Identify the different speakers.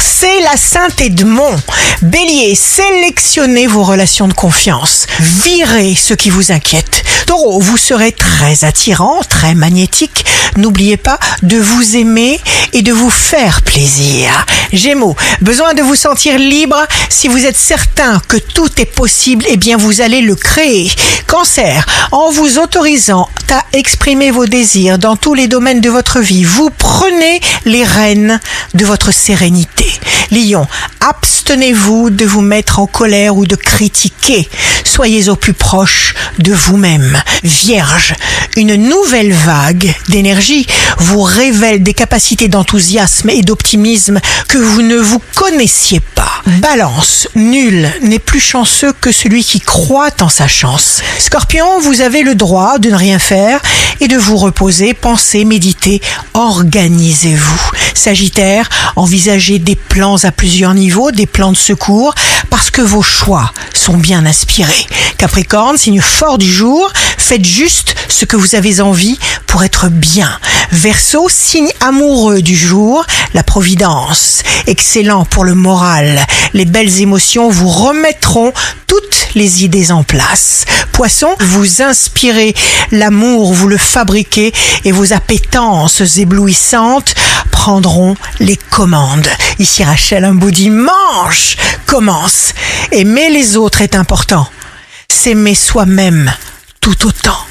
Speaker 1: c'est la Sainte Edmond. Bélier, sélectionnez vos relations de confiance. Virez ce qui vous inquiète. Taureau, vous serez très attirant, très magnétique. N'oubliez pas de vous aimer et de vous faire plaisir. Gémeaux, besoin de vous sentir libre. Si vous êtes certain que tout est possible, eh bien vous allez le créer. Cancer, en vous autorisant à exprimer vos désirs dans tous les domaines de votre vie, vous prenez les rênes de votre sérénité. Lion, abstenez-vous de vous mettre en colère ou de critiquer? Soyez au plus proche de vous-même. Vierge, une nouvelle vague d'énergie vous révèle des capacités d'enthousiasme et d'optimisme que vous ne vous connaissiez pas. Balance, nul n'est plus chanceux que celui qui croit en sa chance. Scorpion, vous avez le droit de ne rien faire de vous reposer, penser, méditer, organisez-vous. Sagittaire, envisagez des plans à plusieurs niveaux, des plans de secours, parce que vos choix sont bien inspirés. Capricorne, signe fort du jour, faites juste ce que vous avez envie pour être bien. Verseau, signe amoureux du jour, la providence, excellent pour le moral. Les belles émotions vous remettront toutes les idées en place. Poisson, vous inspirez l'amour, vous le fabriquez et vos appétences éblouissantes prendront les commandes. Ici Rachel, un beau dimanche commence. Aimer les autres est important. S'aimer soi-même tout autant.